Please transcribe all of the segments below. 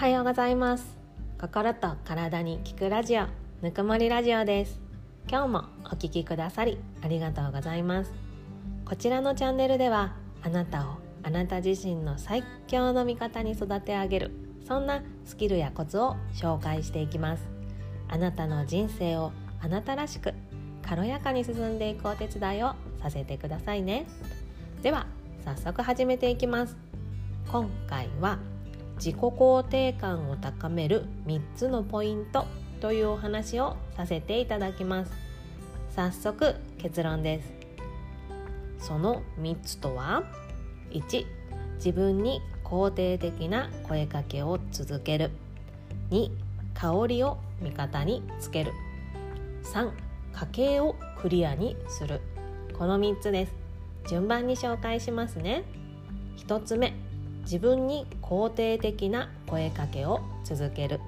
はようございます。心と体に効くラジオぬくもりラジオです。今日もお聞きくださりありがとうございます。こちらのチャンネルではあなたをあなた自身の最強の味方に育て上げるそんなスキルやコツを紹介していきます。あなたの人生をあなたらしく軽やかに進んでいくお手伝いをさせてくださいね。では早速始めていきます。今回は自己肯定感を高める3つのポイントというお話をさせていただきます。早速結論です。その3つとは？1自分に肯定的な声かけを続ける。2香りを味方につける。3家計をクリアにする。この3つです。順番に紹介しますね。1つ目自分に肯定的な声かけを続ける。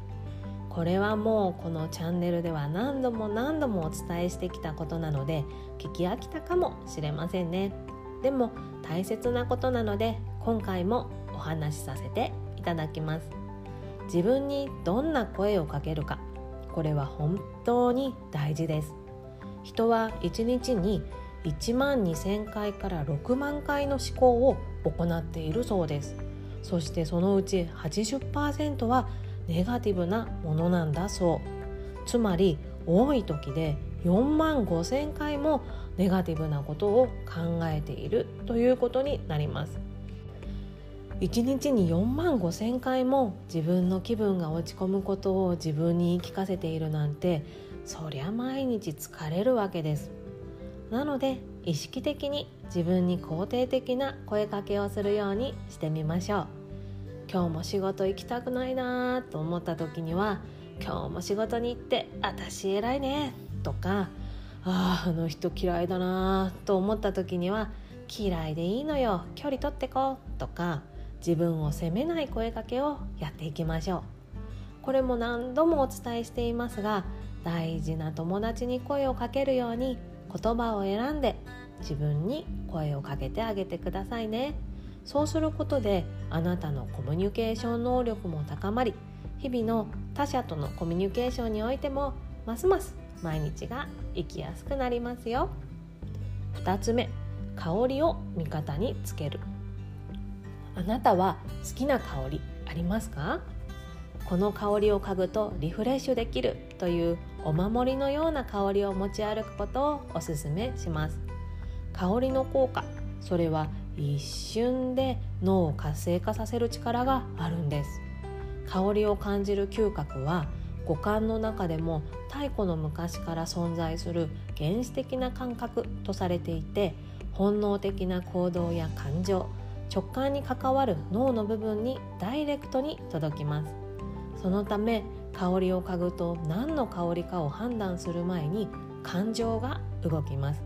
これはもうこのチャンネルでは何度も何度もお伝えしてきたことなので聞き飽きたかもしれませんね。でも大切なことなので今回もお話しさせていただきます。自分にどんな声をかけるかこれは本当に大事です。人は1日に1万2000回から6万回の思考を行っているそうです。そしてそのうち80%はネガティブなものなんだそう。つまり多い時で4万5,000回もネガティブなことを考えているということになります。1日に4万5,000回も自分の気分が落ち込むことを自分に言い聞かせているなんてそりゃ毎日疲れるわけです。なので意識的に自分に肯定的な声かけをするようにしてみましょう。今日も仕事行きたくないなと思った時には今日も仕事に行って私偉いねとかあああの人嫌いだなと思った時には嫌いでいいのよ距離取ってこうとか自分を責めない声かけをやっていきましょう。これも何度もお伝えしていますが大事な友達に声をかけるように言葉を選んで自分に声をかけてあげてくださいね。そうすることであなたのコミュニケーション能力も高まり日々の他者とのコミュニケーションにおいてもますます毎日が生きやすくなりますよ。2つ目香りを味方につける。あなたは好きな香りありますか？この香りを嗅ぐとリフレッシュできるというお守りのような香りを持ち歩くことをおすすめします。香りの効果それは一瞬で脳を活性化させる力があるんです。香りを感じる嗅覚は五感の中でも太古の昔から存在する原始的な感覚とされていて本能的な行動や感情直感に関わる脳の部分にダイレクトに届きます。そのため香りを嗅ぐと何の香りかを判断する前に感情が動きます。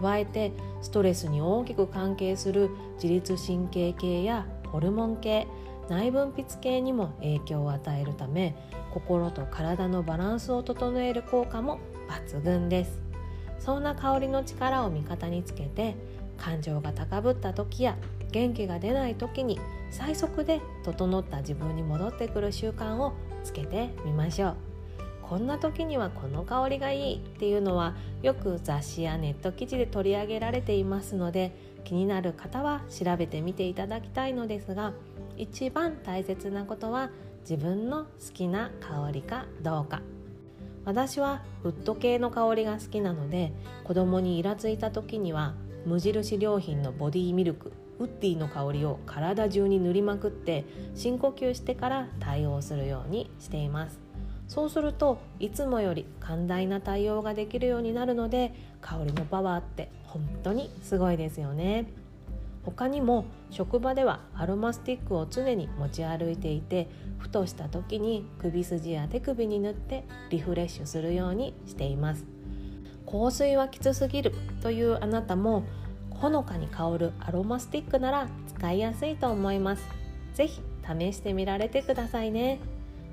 加えてストレスに大きく関係する自律神経系やホルモン系内分泌系にも影響を与えるため心と体のバランスを整える効果も抜群です。そんな香りの力を味方につけて感情が高ぶった時や元気が出ない時に最速で整った自分に戻ってくる習慣をつけてみましょう。こんな時にはこの香りがいいっていうのはよく雑誌やネット記事で取り上げられていますので気になる方は調べてみていただきたいのですが一番大切なことは自分の好きな香りかどうか。私はウッド系の香りが好きなので子供にイラついた時には無印良品のボディミルクウッディの香りを体中に塗りまくって深呼吸してから対応するようにしています。そうするといつもより寛大な対応ができるようになるので香りのパワーって本当にすごいですよね。他にも職場ではアロマスティックを常に持ち歩いていてふとした時に首筋や手首に塗ってリフレッシュするようにしています。香水はきつすぎるというあなたもほのかに香るアロマスティックなら使いやすいと思います。是非試してみられてくださいね。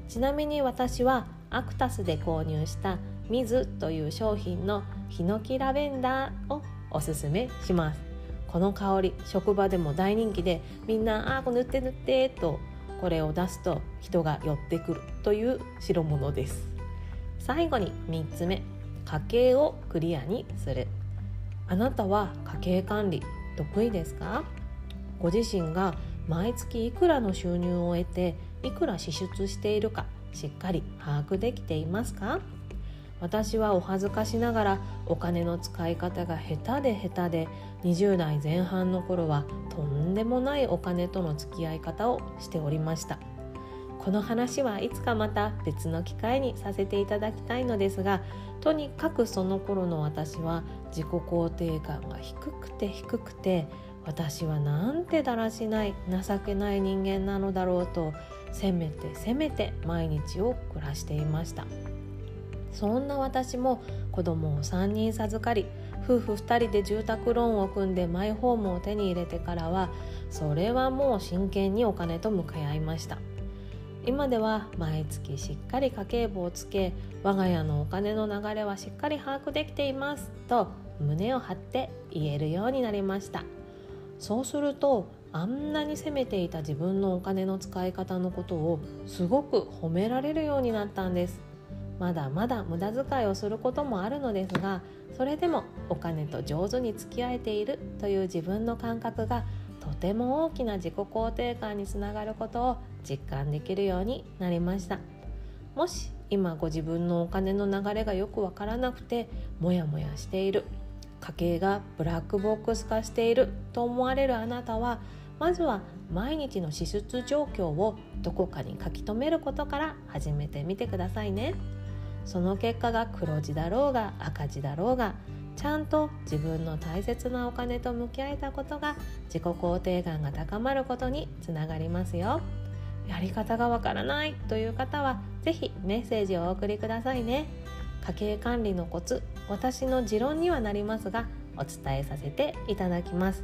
ちなみに私はアクタスで購入したミズという商品のヒノキラベンダーをおすすめします。この香り職場でも大人気でみんな「ああ塗って塗って」とこれを出すと人が寄ってくるという代物です。最後に3つ目家計をクリアにする。あなたは家計管理得意ですか？ご自身が毎月いくらの収入を得ていくら支出しているかしっかり把握できていますか？私はお恥ずかしながらお金の使い方が下手で下手で20代前半の頃はとんでもないお金との付き合い方をしておりました。この話はいつかまた別の機会にさせていただきたいのですがとにかくその頃の私は自己肯定感が低くて低くて私はなんてだらしない情けない人間なのだろうとせめてせめて毎日を暮らしていました。そんな私も子供を3人授かり夫婦2人で住宅ローンを組んでマイホームを手に入れてからはそれはもう真剣にお金と向かい合いました。今では毎月しっかり家計簿をつけ我が家のお金の流れはしっかり把握できていますと胸を張って言えるようになりました。そうするとあんなに責めていた自分のお金の使い方のことをすごく褒められるようになったんです。まだまだ無駄遣いをすることもあるのですがそれでもお金と上手に付き合えているという自分の感覚がとても大きな自己肯定感につながることを実感できるようになりました。もし今ご自分のお金の流れがよくわからなくてモヤモヤしている家計がブラックボックス化していると思われるあなたはまずは毎日の支出状況をどこかに書き留めることから始めてみてくださいね。その結果が黒字だろうが赤字だろうがちゃんと自分の大切なお金と向き合えたことが自己肯定感が高まることにつながりますよ。やり方がわからないという方は是非メッセージをお送りくださいね。家計管理のコツ私の持論にはなりますがお伝えさせていただきます。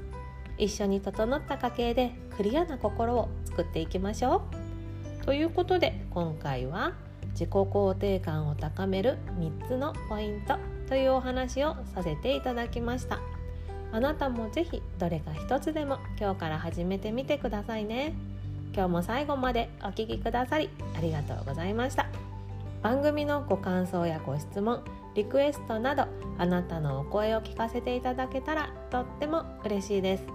一緒に整った家計でクリアな心を作っていきましょう。ということで今回は自己肯定感を高める3つのポイント。というお話をさせていただきました。あなたも是非どれか一つでも今日から始めてみてくださいね。今日も最後までお聴きくださりありがとうございました。番組のご感想やご質問リクエストなどあなたのお声を聞かせていただけたらとっても嬉しいです。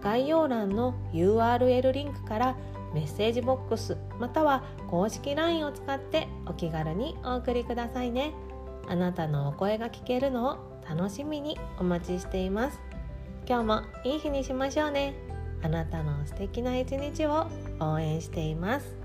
概要欄の URL リンクからメッセージボックスまたは公式 LINE を使ってお気軽にお送りくださいね。あなたのお声が聞けるのを楽しみにお待ちしています今日もいい日にしましょうねあなたの素敵な一日を応援しています。